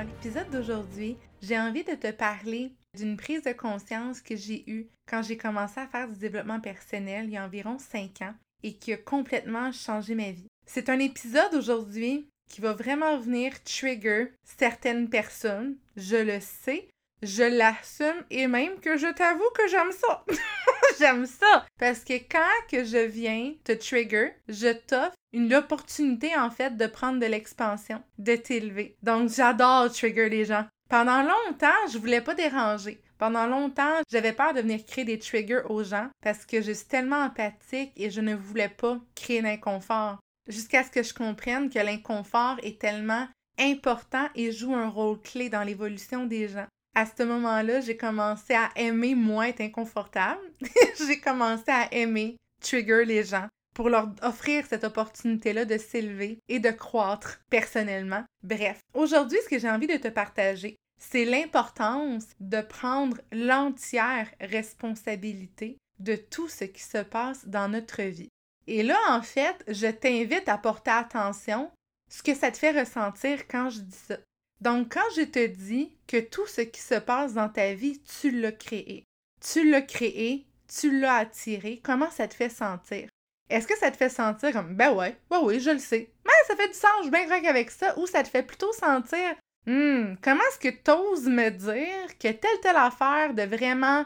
Dans l'épisode d'aujourd'hui, j'ai envie de te parler d'une prise de conscience que j'ai eue quand j'ai commencé à faire du développement personnel il y a environ 5 ans et qui a complètement changé ma vie. C'est un épisode aujourd'hui qui va vraiment venir trigger certaines personnes, je le sais, je l'assume et même que je t'avoue que j'aime ça. j'aime ça parce que quand que je viens te trigger, je t'offre une opportunité en fait de prendre de l'expansion, de t'élever. Donc j'adore trigger les gens. Pendant longtemps, je voulais pas déranger. Pendant longtemps, j'avais peur de venir créer des triggers aux gens parce que je suis tellement empathique et je ne voulais pas créer l'inconfort. Jusqu'à ce que je comprenne que l'inconfort est tellement important et joue un rôle clé dans l'évolution des gens. À ce moment-là, j'ai commencé à aimer moins être inconfortable. j'ai commencé à aimer trigger les gens pour leur offrir cette opportunité-là de s'élever et de croître personnellement. Bref, aujourd'hui, ce que j'ai envie de te partager, c'est l'importance de prendre l'entière responsabilité de tout ce qui se passe dans notre vie. Et là, en fait, je t'invite à porter attention ce que ça te fait ressentir quand je dis ça. Donc, quand je te dis que tout ce qui se passe dans ta vie, tu l'as créé. Tu l'as créé, tu l'as attiré, comment ça te fait sentir? Est-ce que ça te fait sentir comme ben ouais, ouais, oui, je le sais. Mais ça fait du sens, je suis bien avec ça. Ou ça te fait plutôt sentir hum, comment est-ce que tu oses me dire que telle telle affaire de vraiment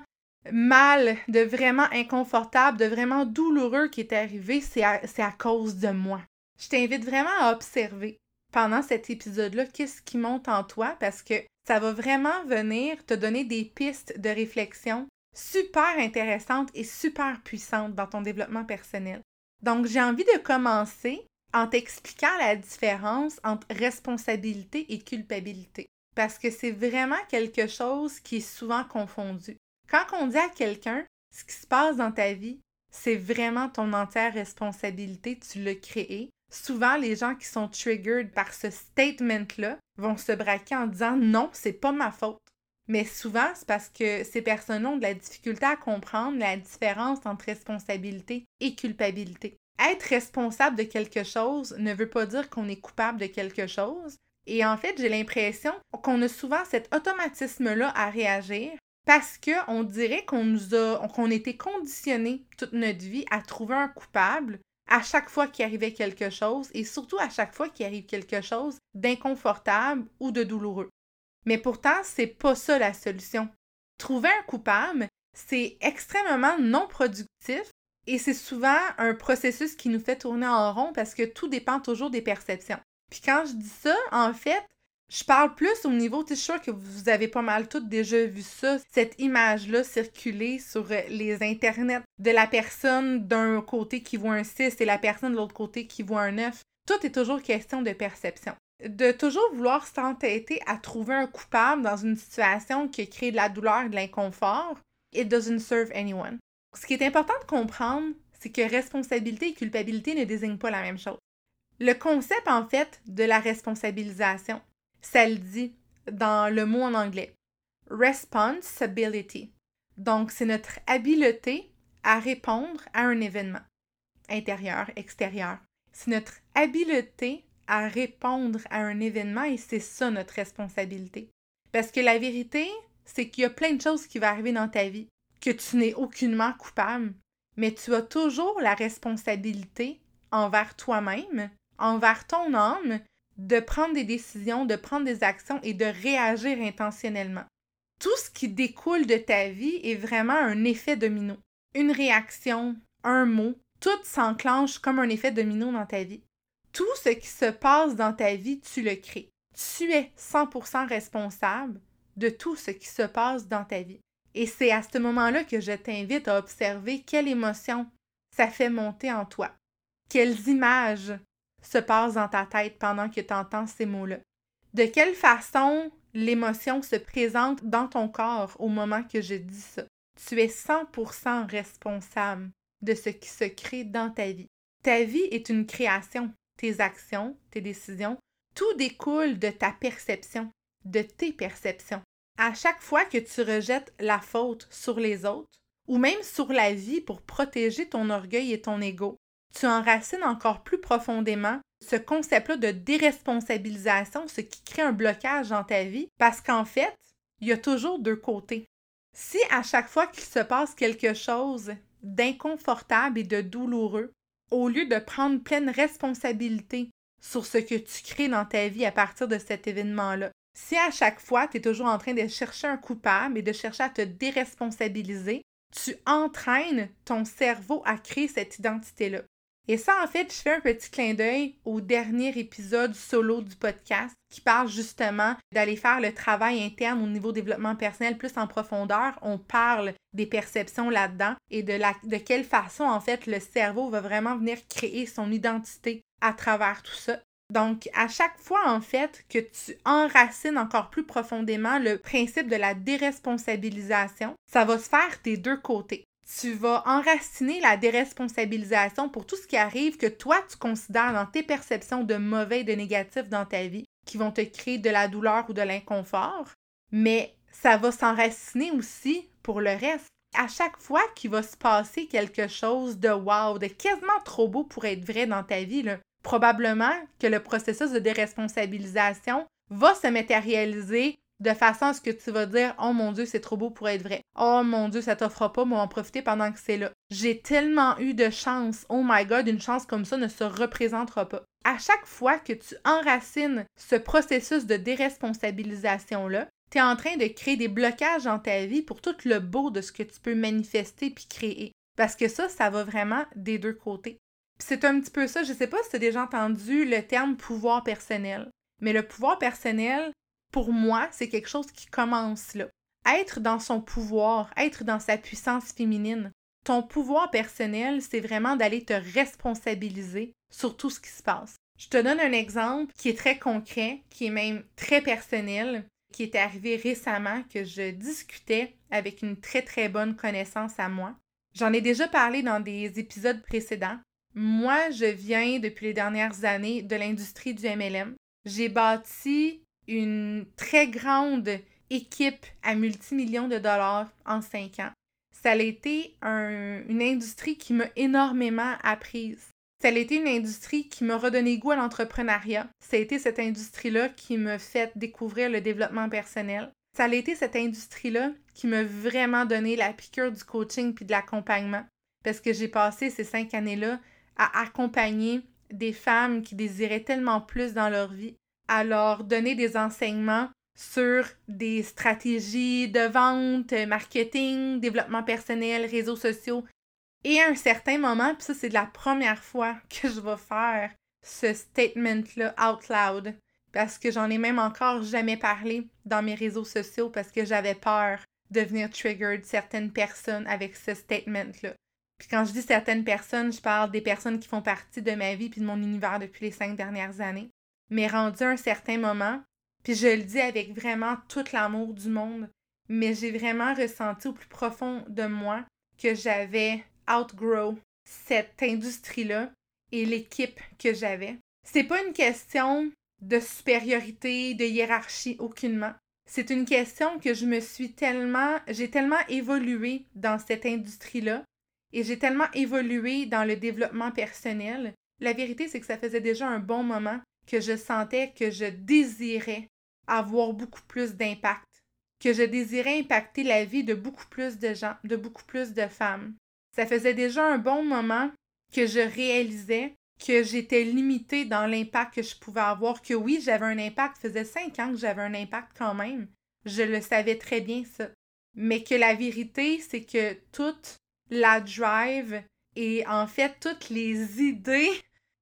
mal, de vraiment inconfortable, de vraiment douloureux qui est arrivé, c'est à cause de moi? Je t'invite vraiment à observer pendant cet épisode-là qu'est-ce qui monte en toi? Parce que ça va vraiment venir te donner des pistes de réflexion super intéressantes et super puissantes dans ton développement personnel. Donc, j'ai envie de commencer en t'expliquant la différence entre responsabilité et culpabilité. Parce que c'est vraiment quelque chose qui est souvent confondu. Quand on dit à quelqu'un ce qui se passe dans ta vie, c'est vraiment ton entière responsabilité, tu l'as créé. Souvent, les gens qui sont triggered par ce statement-là vont se braquer en disant non, c'est pas ma faute. Mais souvent, c'est parce que ces personnes ont de la difficulté à comprendre la différence entre responsabilité et culpabilité. Être responsable de quelque chose ne veut pas dire qu'on est coupable de quelque chose. Et en fait, j'ai l'impression qu'on a souvent cet automatisme-là à réagir parce qu'on dirait qu'on nous a, qu'on était conditionné toute notre vie à trouver un coupable à chaque fois qu'il arrivait quelque chose et surtout à chaque fois qu'il arrive quelque chose d'inconfortable ou de douloureux. Mais pourtant, c'est pas ça la solution. Trouver un coupable, c'est extrêmement non productif et c'est souvent un processus qui nous fait tourner en rond parce que tout dépend toujours des perceptions. Puis quand je dis ça, en fait, je parle plus au niveau, tu sais, sûr que vous avez pas mal toutes déjà vu ça, cette image-là circuler sur les internets de la personne d'un côté qui voit un 6 et la personne de l'autre côté qui voit un 9. Tout est toujours question de perception de toujours vouloir s'entêter à trouver un coupable dans une situation qui crée de la douleur et de l'inconfort, it doesn't serve anyone. Ce qui est important de comprendre, c'est que responsabilité et culpabilité ne désignent pas la même chose. Le concept, en fait, de la responsabilisation, ça le dit dans le mot en anglais. Responsibility. Donc, c'est notre habileté à répondre à un événement, intérieur, extérieur. C'est notre habileté à répondre à un événement et c'est ça notre responsabilité. Parce que la vérité, c'est qu'il y a plein de choses qui vont arriver dans ta vie que tu n'es aucunement coupable, mais tu as toujours la responsabilité envers toi-même, envers ton âme, de prendre des décisions, de prendre des actions et de réagir intentionnellement. Tout ce qui découle de ta vie est vraiment un effet domino. Une réaction, un mot, tout s'enclenche comme un effet domino dans ta vie. Tout ce qui se passe dans ta vie, tu le crées. Tu es 100% responsable de tout ce qui se passe dans ta vie. Et c'est à ce moment-là que je t'invite à observer quelle émotion ça fait monter en toi. Quelles images se passent dans ta tête pendant que tu entends ces mots-là? De quelle façon l'émotion se présente dans ton corps au moment que je dis ça? Tu es 100% responsable de ce qui se crée dans ta vie. Ta vie est une création. Tes actions, tes décisions, tout découle de ta perception, de tes perceptions. À chaque fois que tu rejettes la faute sur les autres, ou même sur la vie pour protéger ton orgueil et ton ego, tu enracines encore plus profondément ce concept-là de déresponsabilisation, ce qui crée un blocage dans ta vie, parce qu'en fait, il y a toujours deux côtés. Si à chaque fois qu'il se passe quelque chose d'inconfortable et de douloureux, au lieu de prendre pleine responsabilité sur ce que tu crées dans ta vie à partir de cet événement-là, si à chaque fois tu es toujours en train de chercher un coupable et de chercher à te déresponsabiliser, tu entraînes ton cerveau à créer cette identité-là. Et ça, en fait, je fais un petit clin d'œil au dernier épisode solo du podcast qui parle justement d'aller faire le travail interne au niveau développement personnel plus en profondeur. On parle des perceptions là-dedans et de, la, quelle façon, en fait, le cerveau va vraiment venir créer son identité à travers tout ça. Donc, à chaque fois, en fait, que tu enracines encore plus profondément le principe de la déresponsabilisation, ça va se faire des deux côtés tu vas enraciner la déresponsabilisation pour tout ce qui arrive que toi tu considères dans tes perceptions de mauvais et de négatif dans ta vie, qui vont te créer de la douleur ou de l'inconfort, mais ça va s'enraciner aussi pour le reste. À chaque fois qu'il va se passer quelque chose de wow, de quasiment trop beau pour être vrai dans ta vie, probablement que le processus de déresponsabilisation va se matérialiser de façon à ce que tu vas dire Oh mon Dieu, c'est trop beau pour être vrai. Oh mon Dieu, ça t'offre pas, mais on va en profiter pendant que c'est là. J'ai tellement eu de chance. Oh my God, une chance comme ça ne se représentera pas. À chaque fois que tu enracines ce processus de déresponsabilisation-là, tu es en train de créer des blocages dans ta vie pour tout le beau de ce que tu peux manifester puis créer. Parce que ça, ça va vraiment des deux côtés. C'est un petit peu ça, je sais pas si tu as déjà entendu le terme pouvoir personnel. Mais le pouvoir personnel, pour moi, c'est quelque chose qui commence là. Être dans son pouvoir, être dans sa puissance féminine. Ton pouvoir personnel, c'est vraiment d'aller te responsabiliser sur tout ce qui se passe. Je te donne un exemple qui est très concret, qui est même très personnel, qui est arrivé récemment, que je discutais avec une très très bonne connaissance à moi. J'en ai déjà parlé dans des épisodes précédents. Moi, je viens depuis les dernières années de l'industrie du MLM. J'ai bâti une très grande équipe à multimillions de dollars en cinq ans. Ça a été une industrie qui m'a énormément apprise. Ça a été une industrie qui m'a redonné goût à l'entrepreneuriat. Ça a été cette industrie-là qui m'a fait découvrir le développement personnel. Ça a été cette industrie-là qui m'a vraiment donné la piqûre du coaching puis de l'accompagnement. Parce que j'ai passé ces cinq années-là à accompagner des femmes qui désiraient tellement plus dans leur vie, à leur donner des enseignements sur des stratégies de vente, marketing, développement personnel, réseaux sociaux. Et à un certain moment, puis ça c'est la première fois que je vais faire ce statement-là out loud, parce que j'en ai même encore jamais parlé dans mes réseaux sociaux parce que j'avais peur de venir triggered certaines personnes avec ce statement-là. Puis quand je dis certaines personnes, je parle des personnes qui font partie de ma vie puis de mon univers depuis les cinq dernières années mais rendu un certain moment, puis je le dis avec vraiment tout l'amour du monde, mais j'ai vraiment ressenti au plus profond de moi que j'avais outgrow cette industrie-là et l'équipe que j'avais. C'est pas une question de supériorité, de hiérarchie, aucunement. C'est une question que je me suis tellement, j'ai tellement évolué dans cette industrie-là et j'ai tellement évolué dans le développement personnel. La vérité, c'est que ça faisait déjà un bon moment que je sentais que je désirais avoir beaucoup plus d'impact, que je désirais impacter la vie de beaucoup plus de gens, de beaucoup plus de femmes. Ça faisait déjà un bon moment que je réalisais que j'étais limitée dans l'impact que je pouvais avoir, que oui, j'avais un impact, faisait cinq ans que j'avais un impact quand même. Je le savais très bien, ça. Mais que la vérité, c'est que toute la drive et en fait toutes les idées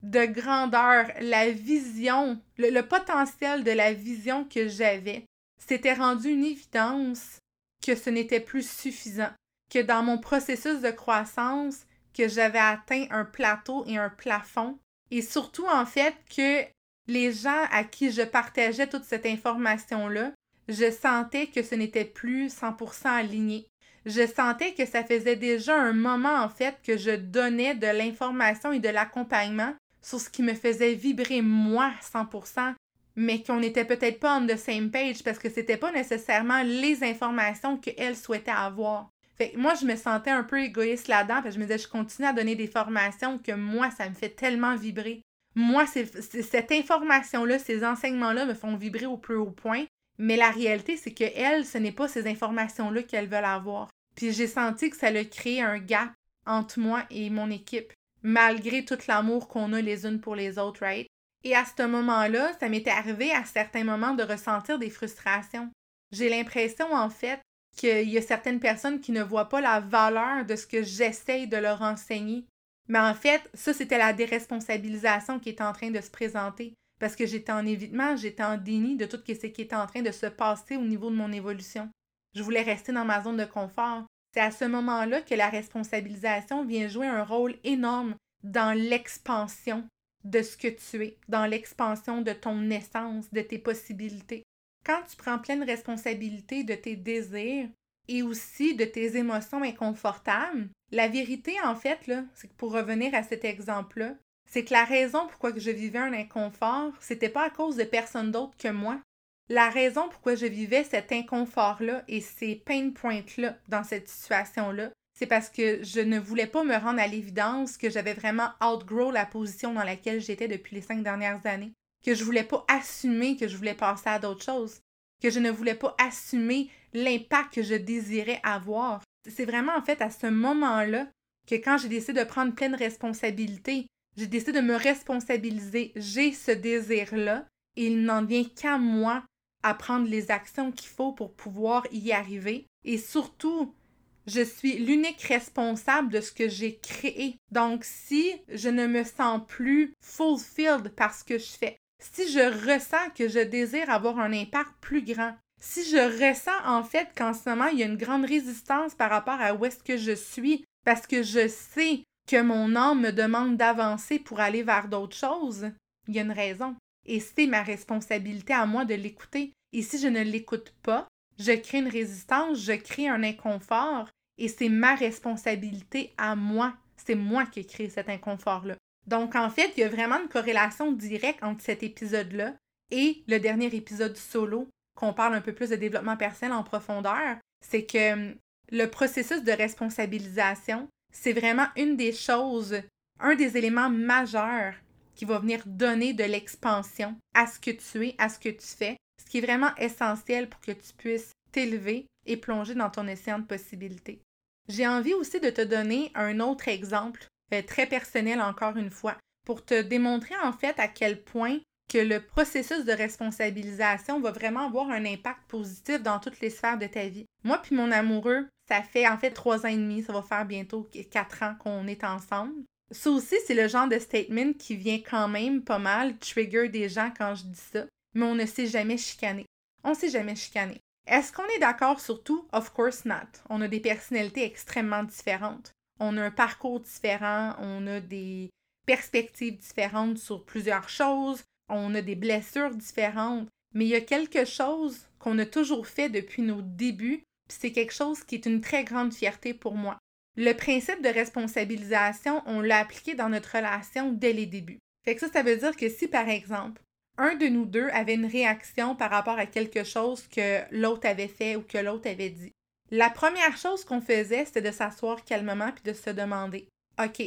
de grandeur, la vision, le, potentiel de la vision que j'avais, c'était rendu une évidence que ce n'était plus suffisant, que dans mon processus de croissance, que j'avais atteint un plateau et un plafond, et surtout en fait que les gens à qui je partageais toute cette information-là, je sentais que ce n'était plus 100% aligné. Je sentais que ça faisait déjà un moment en fait que je donnais de l'information et de l'accompagnement sur ce qui me faisait vibrer moi 100%, mais qu'on n'était peut-être pas on the same page parce que c'était pas nécessairement les informations qu'elle souhaitait avoir. Fait moi, je me sentais un peu égoïste là-dedans, parce que je me disais, je continue à donner des formations que moi, ça me fait tellement vibrer. Moi, cette information-là, ces enseignements-là me font vibrer au plus haut point. Mais la réalité, c'est que elle, ce n'est pas ces informations-là qu'elle veut avoir. Puis j'ai senti que ça a créé un gap entre moi et mon équipe malgré tout l'amour qu'on a les unes pour les autres, right? Et à ce moment-là, ça m'était arrivé à certains moments de ressentir des frustrations. J'ai l'impression, en fait, qu'il y a certaines personnes qui ne voient pas la valeur de ce que j'essaye de leur enseigner. Mais en fait, ça, c'était la déresponsabilisation qui est en train de se présenter. Parce que j'étais en évitement, j'étais en déni de tout ce qui était en train de se passer au niveau de mon évolution. Je voulais rester dans ma zone de confort. C'est à ce moment-là que la responsabilisation vient jouer un rôle énorme dans l'expansion de ce que tu es, dans l'expansion de ton essence, de tes possibilités. Quand tu prends pleine responsabilité de tes désirs et aussi de tes émotions inconfortables, la vérité, en fait, c'est que pour revenir à cet exemple-là, c'est que la raison pourquoi je vivais un inconfort, c'était pas à cause de personne d'autre que moi, la raison pourquoi je vivais cet inconfort-là et ces pain points-là dans cette situation-là, c'est parce que je ne voulais pas me rendre à l'évidence que j'avais vraiment outgrow la position dans laquelle j'étais depuis les cinq dernières années, que je voulais pas assumer que je voulais passer à d'autres choses, que je ne voulais pas assumer l'impact que je désirais avoir. C'est vraiment en fait à ce moment-là que quand j'ai décidé de prendre pleine responsabilité, j'ai décidé de me responsabiliser, j'ai ce désir-là, et il n'en vient qu'à moi à prendre les actions qu'il faut pour pouvoir y arriver. Et surtout, je suis l'unique responsable de ce que j'ai créé. Donc, si je ne me sens plus fulfilled par ce que je fais, si je ressens que je désire avoir un impact plus grand, si je ressens en fait qu'en ce moment, il y a une grande résistance par rapport à où est-ce que je suis, parce que je sais que mon âme me demande d'avancer pour aller vers d'autres choses, il y a une raison. Et c'est ma responsabilité à moi de l'écouter. Et si je ne l'écoute pas, je crée une résistance, je crée un inconfort et c'est ma responsabilité à moi. C'est moi qui crée cet inconfort-là. Donc, en fait, il y a vraiment une corrélation directe entre cet épisode-là et le dernier épisode solo, qu'on parle un peu plus de développement personnel en profondeur. C'est que hum, le processus de responsabilisation, c'est vraiment une des choses, un des éléments majeurs qui va venir donner de l'expansion à ce que tu es, à ce que tu fais, ce qui est vraiment essentiel pour que tu puisses t'élever et plonger dans ton océan de possibilités. J'ai envie aussi de te donner un autre exemple, euh, très personnel encore une fois, pour te démontrer en fait à quel point que le processus de responsabilisation va vraiment avoir un impact positif dans toutes les sphères de ta vie. Moi puis mon amoureux, ça fait en fait trois ans et demi, ça va faire bientôt quatre ans qu'on est ensemble. Ça aussi, c'est le genre de statement qui vient quand même pas mal trigger des gens quand je dis ça, mais on ne s'est jamais chicané. On ne s'est jamais chicané. Est-ce qu'on est, d'accord sur tout? Of course not. On a des personnalités extrêmement différentes. On a un parcours différent, on a des perspectives différentes sur plusieurs choses, on a des blessures différentes, mais il y a quelque chose qu'on a toujours fait depuis nos débuts, puis c'est quelque chose qui est une très grande fierté pour moi. Le principe de responsabilisation, on l'a appliqué dans notre relation dès les débuts. Fait que ça, ça veut dire que si, par exemple, un de nous deux avait une réaction par rapport à quelque chose que l'autre avait fait ou que l'autre avait dit, la première chose qu'on faisait, c'était de s'asseoir calmement puis de se demander OK,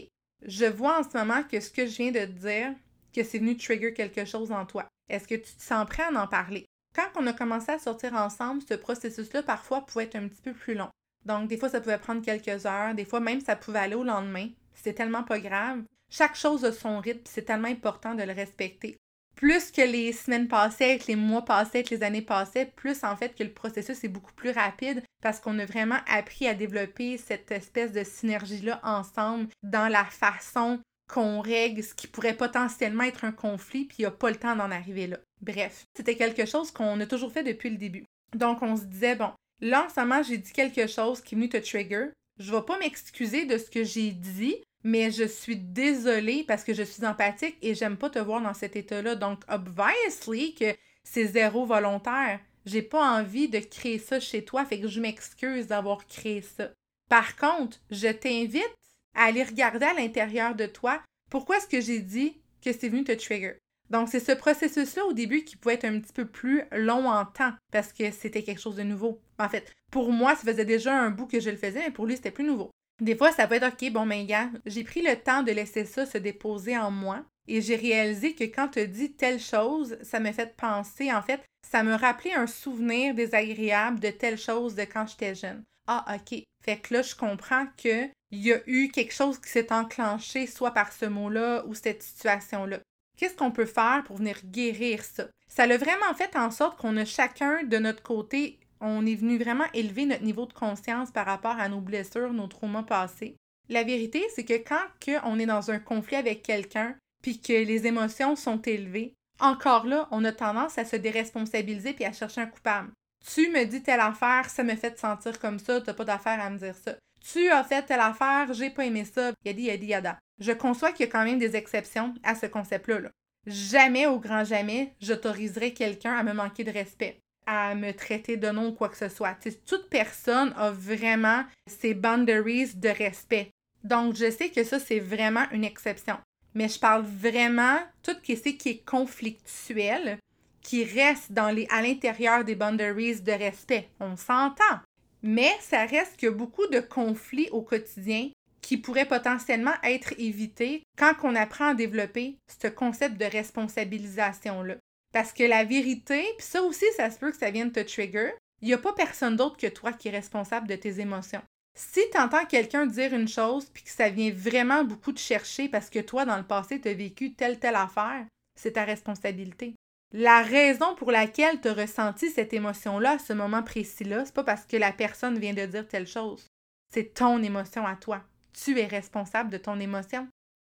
je vois en ce moment que ce que je viens de te dire, que c'est venu trigger quelque chose en toi. Est-ce que tu te sens prêt à en parler? Quand on a commencé à sortir ensemble, ce processus-là, parfois, pouvait être un petit peu plus long. Donc, des fois, ça pouvait prendre quelques heures, des fois même, ça pouvait aller au lendemain. C'était tellement pas grave. Chaque chose a son rythme, c'est tellement important de le respecter. Plus que les semaines passaient, que les mois passaient, que les années passaient, plus en fait que le processus est beaucoup plus rapide parce qu'on a vraiment appris à développer cette espèce de synergie-là ensemble dans la façon qu'on règle ce qui pourrait potentiellement être un conflit, puis il n'y a pas le temps d'en arriver là. Bref, c'était quelque chose qu'on a toujours fait depuis le début. Donc on se disait, bon, là en ce j'ai dit quelque chose qui est venu te trigger. Je vais pas m'excuser de ce que j'ai dit, mais je suis désolée parce que je suis empathique et j'aime pas te voir dans cet état-là. Donc, obviously que c'est zéro volontaire. J'ai pas envie de créer ça chez toi, fait que je m'excuse d'avoir créé ça. Par contre, je t'invite à aller regarder à l'intérieur de toi pourquoi est-ce que j'ai dit que c'est venu te trigger. Donc, c'est ce processus-là au début qui pouvait être un petit peu plus long en temps parce que c'était quelque chose de nouveau. En fait, pour moi, ça faisait déjà un bout que je le faisais, mais pour lui, c'était plus nouveau. Des fois, ça peut être OK, bon, mais gars, j'ai pris le temps de laisser ça se déposer en moi et j'ai réalisé que quand tu dis telle chose, ça me fait penser, en fait, ça me rappelait un souvenir désagréable de telle chose de quand j'étais jeune. Ah, OK. Fait que là, je comprends qu'il y a eu quelque chose qui s'est enclenché, soit par ce mot-là ou cette situation-là. Qu'est-ce qu'on peut faire pour venir guérir ça? Ça a vraiment fait en sorte qu'on a chacun de notre côté, on est venu vraiment élever notre niveau de conscience par rapport à nos blessures, nos traumas passés. La vérité, c'est que quand on est dans un conflit avec quelqu'un, puis que les émotions sont élevées, encore là, on a tendance à se déresponsabiliser puis à chercher un coupable. Tu me dis telle affaire, ça me fait te sentir comme ça, t'as pas d'affaire à me dire ça. Tu as fait telle affaire, j'ai pas aimé ça, yadi yadi yada. Je conçois qu'il y a quand même des exceptions à ce concept-là. Jamais, au grand jamais, j'autoriserai quelqu'un à me manquer de respect, à me traiter de nom ou quoi que ce soit. toute personne a vraiment ses boundaries de respect. Donc, je sais que ça, c'est vraiment une exception. Mais je parle vraiment tout ce qui est conflictuel, qui reste dans les, à l'intérieur des boundaries de respect. On s'entend. Mais ça reste que beaucoup de conflits au quotidien qui pourraient potentiellement être évités quand on apprend à développer ce concept de responsabilisation-là. Parce que la vérité, puis ça aussi, ça se peut que ça vienne te trigger, il n'y a pas personne d'autre que toi qui est responsable de tes émotions. Si tu entends quelqu'un dire une chose puis que ça vient vraiment beaucoup te chercher parce que toi, dans le passé, tu as vécu telle, telle affaire, c'est ta responsabilité. La raison pour laquelle tu as ressenti cette émotion-là à ce moment précis-là, c'est pas parce que la personne vient de dire telle chose. C'est ton émotion à toi. Tu es responsable de ton émotion.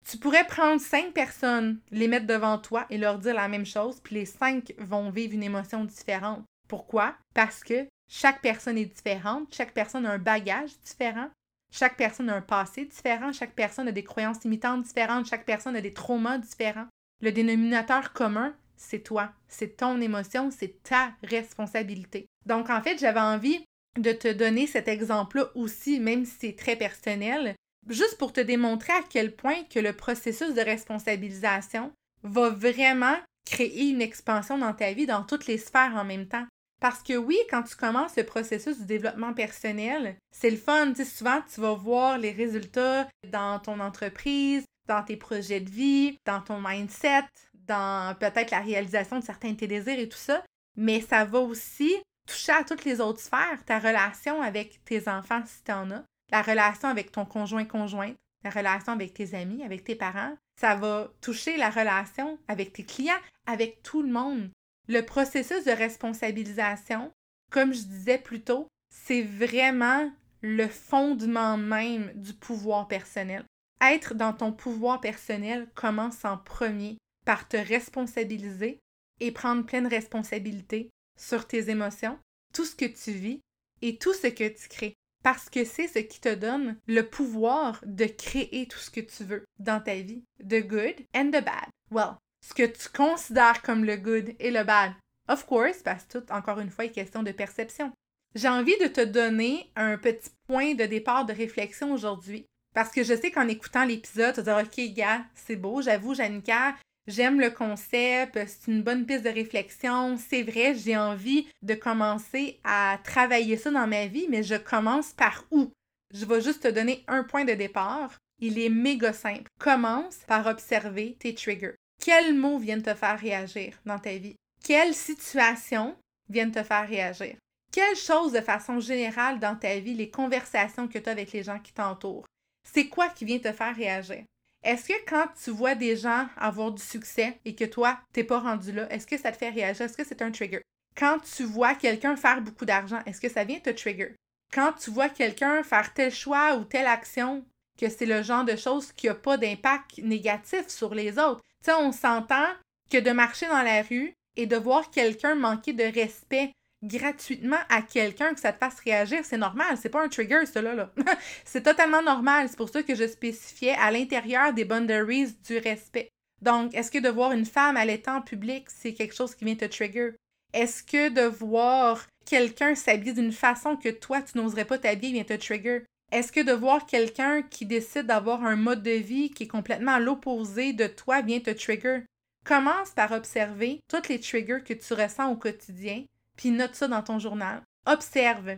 Tu pourrais prendre cinq personnes, les mettre devant toi et leur dire la même chose, puis les cinq vont vivre une émotion différente. Pourquoi? Parce que chaque personne est différente, chaque personne a un bagage différent, chaque personne a un passé différent, chaque personne a des croyances limitantes différentes, chaque personne a des traumas différents. Le dénominateur commun, c'est toi, c'est ton émotion, c'est ta responsabilité. Donc en fait, j'avais envie de te donner cet exemple-là aussi, même si c'est très personnel, juste pour te démontrer à quel point que le processus de responsabilisation va vraiment créer une expansion dans ta vie dans toutes les sphères en même temps. Parce que oui, quand tu commences le processus du développement personnel, c'est le fun. Tu souvent, tu vas voir les résultats dans ton entreprise, dans tes projets de vie, dans ton mindset, dans peut-être la réalisation de certains de tes désirs et tout ça, mais ça va aussi toucher à toutes les autres sphères, ta relation avec tes enfants si tu en as, la relation avec ton conjoint-conjointe, la relation avec tes amis, avec tes parents. Ça va toucher la relation avec tes clients, avec tout le monde. Le processus de responsabilisation, comme je disais plus tôt, c'est vraiment le fondement même du pouvoir personnel. Être dans ton pouvoir personnel commence en premier par te responsabiliser et prendre pleine responsabilité sur tes émotions, tout ce que tu vis et tout ce que tu crées. Parce que c'est ce qui te donne le pouvoir de créer tout ce que tu veux dans ta vie, the good and the bad. Well, ce que tu considères comme le good et le bad. Of course, parce que tout, encore une fois, est question de perception. J'ai envie de te donner un petit point de départ de réflexion aujourd'hui. Parce que je sais qu'en écoutant l'épisode, tu vas dire Ok, gars, c'est beau, j'avoue, Janica, J'aime le concept, c'est une bonne piste de réflexion. C'est vrai, j'ai envie de commencer à travailler ça dans ma vie, mais je commence par où? Je vais juste te donner un point de départ. Il est méga simple. Commence par observer tes triggers. Quels mots viennent te faire réagir dans ta vie? Quelle situation viennent te faire réagir? Quelles choses de façon générale dans ta vie, les conversations que tu as avec les gens qui t'entourent, c'est quoi qui vient te faire réagir? Est-ce que quand tu vois des gens avoir du succès et que toi, t'es pas rendu là, est-ce que ça te fait réagir? Est-ce que c'est un trigger? Quand tu vois quelqu'un faire beaucoup d'argent, est-ce que ça vient te trigger? Quand tu vois quelqu'un faire tel choix ou telle action, que c'est le genre de choses qui n'a pas d'impact négatif sur les autres. Tu sais, on s'entend que de marcher dans la rue et de voir quelqu'un manquer de respect gratuitement à quelqu'un que ça te fasse réagir, c'est normal, c'est pas un trigger cela là. c'est totalement normal, c'est pour ça que je spécifiais à l'intérieur des boundaries du respect. Donc, est-ce que de voir une femme allaitant en public, c'est quelque chose qui vient te trigger? Est-ce que de voir quelqu'un s'habiller d'une façon que toi tu n'oserais pas t'habiller vient te trigger? Est-ce que de voir quelqu'un qui décide d'avoir un mode de vie qui est complètement à l'opposé de toi vient te trigger? Commence par observer toutes les triggers que tu ressens au quotidien puis note ça dans ton journal. Observe.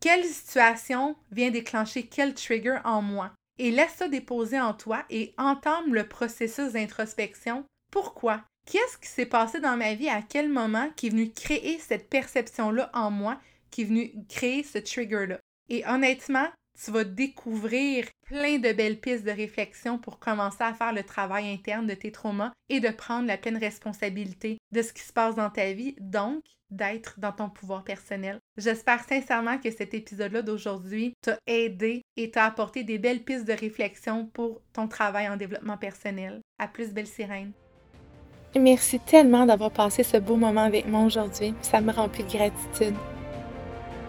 Quelle situation vient déclencher quel trigger en moi? Et laisse ça déposer en toi et entame le processus d'introspection. Pourquoi? Qu'est-ce qui s'est passé dans ma vie à quel moment qui est venu créer cette perception-là en moi, qui est venu créer ce trigger-là? Et honnêtement, tu vas découvrir plein de belles pistes de réflexion pour commencer à faire le travail interne de tes traumas et de prendre la pleine responsabilité de ce qui se passe dans ta vie, donc d'être dans ton pouvoir personnel. J'espère sincèrement que cet épisode-là d'aujourd'hui t'a aidé et t'a apporté des belles pistes de réflexion pour ton travail en développement personnel. À plus, belle sirène! Merci tellement d'avoir passé ce beau moment avec moi aujourd'hui. Ça me remplit de gratitude.